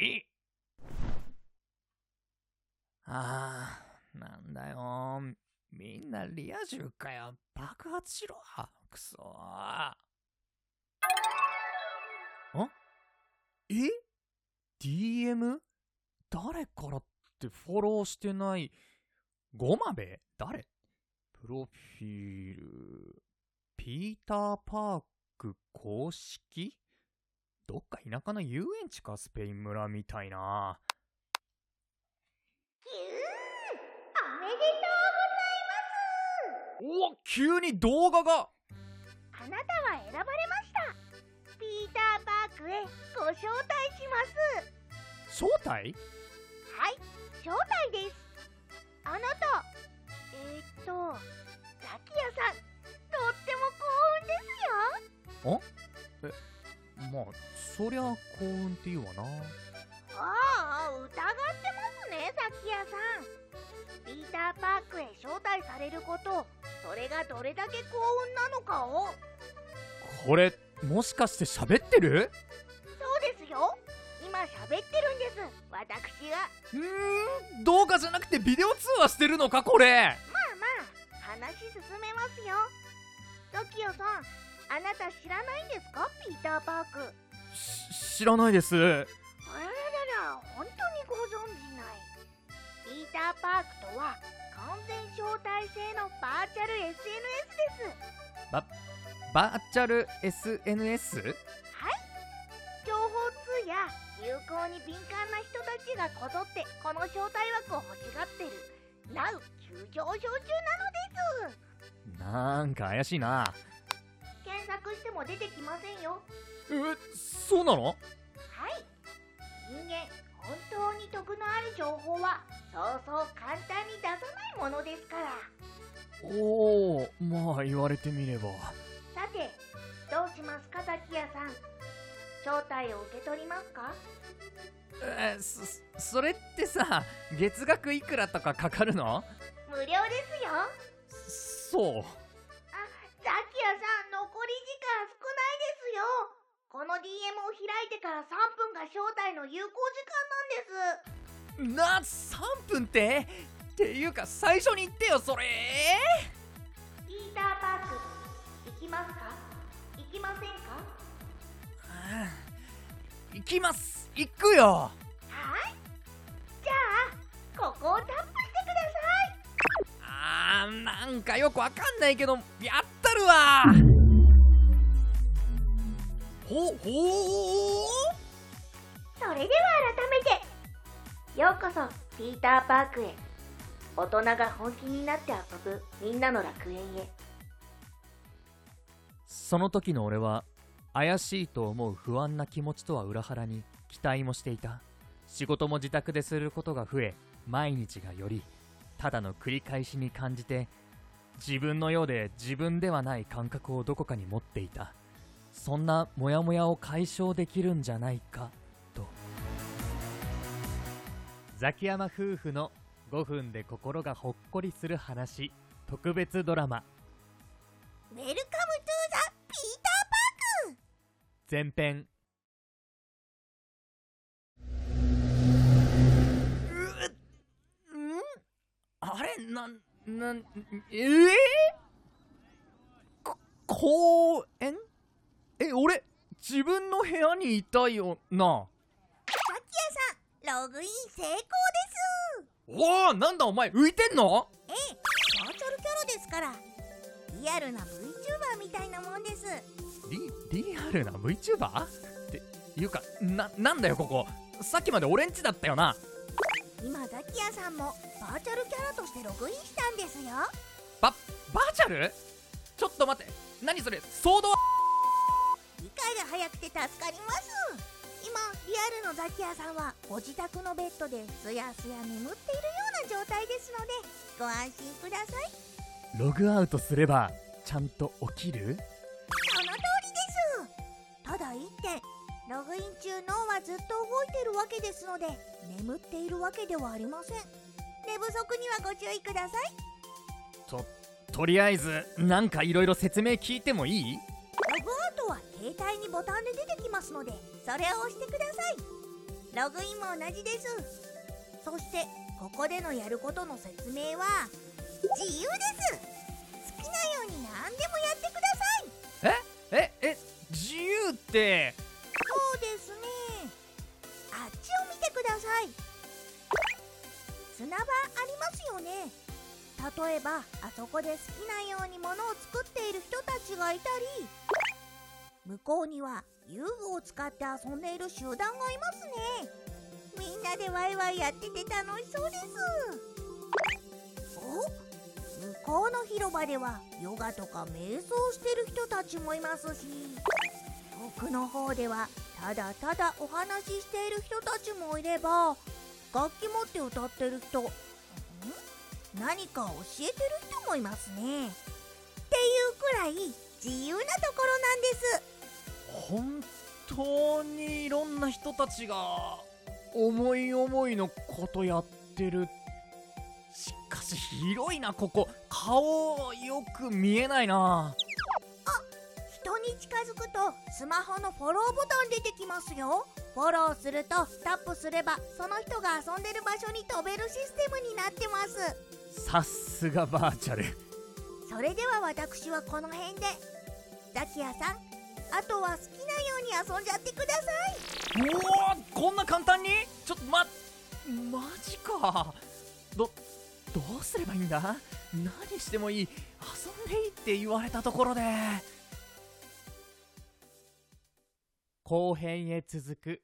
えあー、なんだよ。みんなリア充かよ。爆発しろ。くそー。んえ ?DM? 誰からってフォローしてない。ごまべ誰？プロフィール。ピーターパーク公式？どっか田舎の遊園地かスペイン村みたいな。ひゅーおめでとうございます。お急に動画が。あなたは選ばれました。ピーターパークへご招待します。招待？はい招待です。あなたえー、っとザキヤさんとっても幸運ですよ。まあ、そりゃ幸運って言うわな。ああ疑ってますねザキヤさん。ピーターパークへ招待されることそれがどれだけ幸運なのかを。これ、もしかして喋ってる？そうですよ。今喋ってるんです。私が。うーん、動画じゃなくてビデオ通話してるのかこれ。まあまあ話進めますよ。ザキヤさんあなた知らないんですか？ピーターパーク。し知らないです。あららら本当にご存じないピーターパークとは完全招待制のバーチャル SNS ですバーチャル SNS? はい情報通や流行に敏感な人たちがこぞってこの招待枠を欲しがってる Now 急上昇中なのですなんか怪しいな。しても出てきませんよ。え、そうなの？はい。人間本当に得のある情報はそうそう簡単に出さないものですから。おー、まあ言われてみれば。さてどうしますかザキヤさん。招待を受け取りますか？えーそ、それってさ、月額いくらとかかかるの？無料ですよ。そう。あザキヤさん残り時間少ないですよこの DM を開いてから3分が招待の有効時間なんです。な、3分って？っていうか最初に言ってよそれ。ピーターパーク行きますか？行きませんか？行きます。行くよ。はい。じゃあここをタップしてください。あーなんかよくわかんないけどやったるわほほーそれでは改めてようこそピーターパークへ。大人が本気になって遊ぶみんなの楽園へ。その時の俺は怪しいと思う不安な気持ちとは裏腹に期待もしていた。仕事も自宅ですることが増え毎日がよりただの繰り返しに感じて自分のようで自分ではない感覚をどこかに持っていたそんなモヤモヤを解消できるんじゃないかと。ザキヤマ夫婦の5分で心がほっこりする話特別ドラマ。 Welcome to the ピーター前編。うん？あれ？なんなんえ？えこ公園え俺自分の部屋にいたよな？ザキヤさんログイン成功です。おおなんだお前浮いてんの？ええバーチャルキャラですから。リアルな VTuber みたいなもんです。リリアルな VTuber? っていうかななんだよここ。さっきまで俺んちだったよな。今ザキヤさんもバーチャルキャラとしてログインしたんですよ。ババーチャル？ちょっと待って。何それソード早くて助かります。今リアルのザキヤさんはご自宅のベッドですやすや眠っているような状態ですのでご安心ください。ログアウトすればちゃんと起きる？その通りですただ一点ログイン中脳はずっと動いてるわけですので眠っているわけではありません。寝不足にはご注意ください。ととりあえずなんかいろいろ説明聞いてもいい？携帯にボタンで出てきますのでそれを押してください。ログインも同じです。そしてここでのやることの説明は自由です。好きなように何でもやってください。え？え？自由って？そうですね。あっちを見てください。砂場ありますよね。例えばあそこで好きなように物を作っている人たちがいたり向こうには遊具を使って遊んでいる集団がいますね。みんなでワイワイやってて楽しそうです。お？向こうの広場ではヨガとか瞑想してる人たちもいますし。奥の方ではただただお話ししている人たちもいれば楽器持って歌ってる人ん？何か教えてる人もいますね。っていうくらい自由なところなんです。本当にいろんな人たちが思い思いのことやってる。しかし広いなここ。顔よく見えないな。人に近づくとスマホのフォローボタン出てきますよ。フォローするとタップすればその人が遊んでる場所に飛べるシステムになってます。さすがバーチャル。それでは私はこの辺で。ザキヤさんあとは好きなように遊んじゃってください。おおこんな簡単に？ちょっとまマジか。どどうすればいいんだ？何してもいい。遊んでいいって言われたところで。後編へ続く